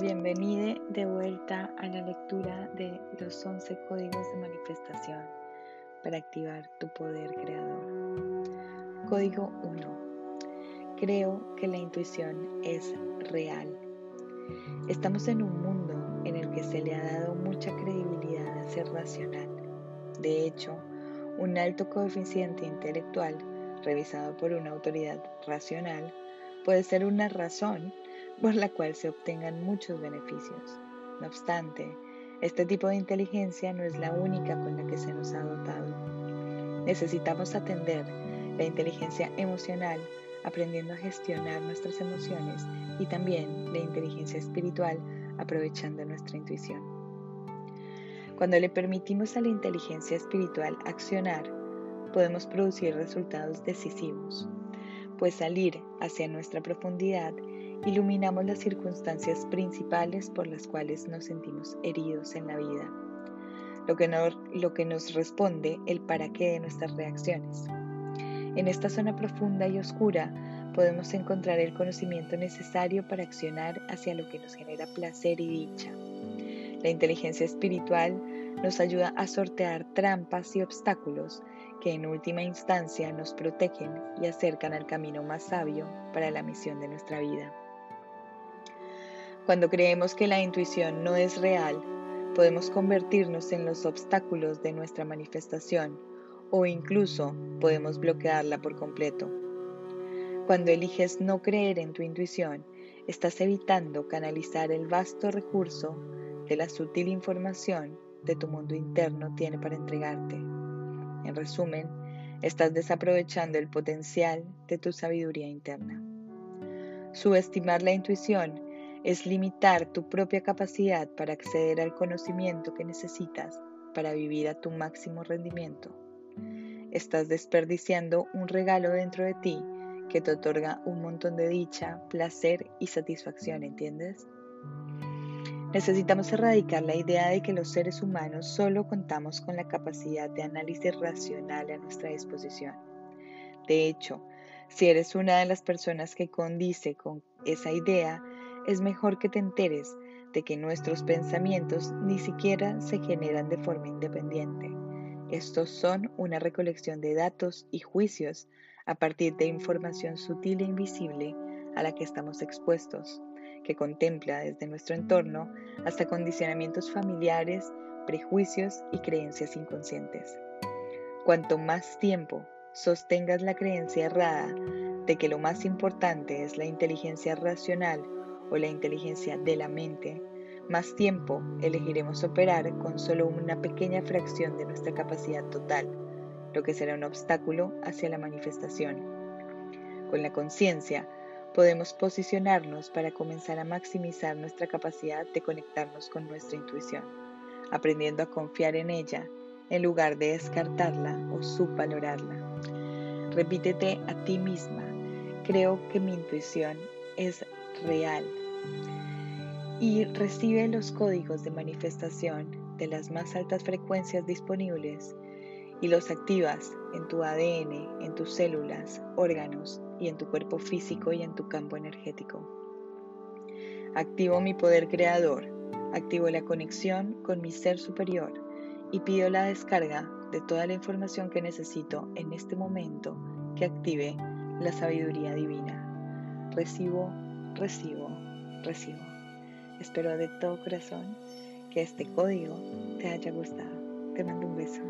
Bienvenida de vuelta a la lectura de los 11 códigos de manifestación para activar tu poder creador. Código 1. Creo que la intuición es real. Estamos en un mundo en el que se le ha dado mucha credibilidad a ser racional. De hecho, un alto coeficiente intelectual, revisado por una autoridad racional, puede ser una razón por la cual se obtengan muchos beneficios. No obstante, este tipo de inteligencia no es la única con la que se nos ha dotado. Necesitamos atender la inteligencia emocional aprendiendo a gestionar nuestras emociones y también la inteligencia espiritual aprovechando nuestra intuición. Cuando le permitimos a la inteligencia espiritual accionar, podemos producir resultados decisivos, pues salir hacia nuestra profundidad iluminamos las circunstancias principales por las cuales nos sentimos heridos en la vida, lo que, nos responde el para qué de nuestras reacciones. En esta zona profunda y oscura podemos encontrar el conocimiento necesario para accionar hacia lo que nos genera placer y dicha. La inteligencia espiritual nos ayuda a sortear trampas y obstáculos que en última instancia nos protegen y acercan al camino más sabio para la misión de nuestra vida. Cuando creemos que la intuición no es real, podemos convertirnos en los obstáculos de nuestra manifestación o incluso podemos bloquearla por completo. Cuando eliges no creer en tu intuición, estás evitando canalizar el vasto recurso de la sutil información de tu mundo interno tiene para entregarte. En resumen, estás desaprovechando el potencial de tu sabiduría interna. Subestimar la intuición es limitar tu propia capacidad para acceder al conocimiento que necesitas para vivir a tu máximo rendimiento. Estás desperdiciando un regalo dentro de ti que te otorga un montón de dicha, placer y satisfacción, ¿entiendes? Necesitamos erradicar la idea de que los seres humanos solo contamos con la capacidad de análisis racional a nuestra disposición. De hecho, si eres una de las personas que condice con esa idea, es mejor que te enteres de que nuestros pensamientos ni siquiera se generan de forma independiente. Estos son una recolección de datos y juicios a partir de información sutil e invisible a la que estamos expuestos, que contempla desde nuestro entorno hasta condicionamientos familiares, prejuicios y creencias inconscientes. Cuanto más tiempo sostengas la creencia errada de que lo más importante es la inteligencia racional o la inteligencia de la mente, más tiempo elegiremos operar con solo una pequeña fracción de nuestra capacidad total, lo que será un obstáculo hacia la manifestación. Con la conciencia, podemos posicionarnos para comenzar a maximizar nuestra capacidad de conectarnos con nuestra intuición, aprendiendo a confiar en ella en lugar de descartarla o subvalorarla. Repítete a ti misma, creo que mi intuición es real y recibe los códigos de manifestación de las más altas frecuencias disponibles y los activas en tu ADN, en tus células, órganos y en tu cuerpo físico y en tu campo energético. Activo mi poder creador, activo la conexión con mi ser superior y pido la descarga de toda la información que necesito en este momento que active la sabiduría divina. Recibo, recibo, recibo. Espero de todo corazón que este código te haya gustado. Te mando un beso.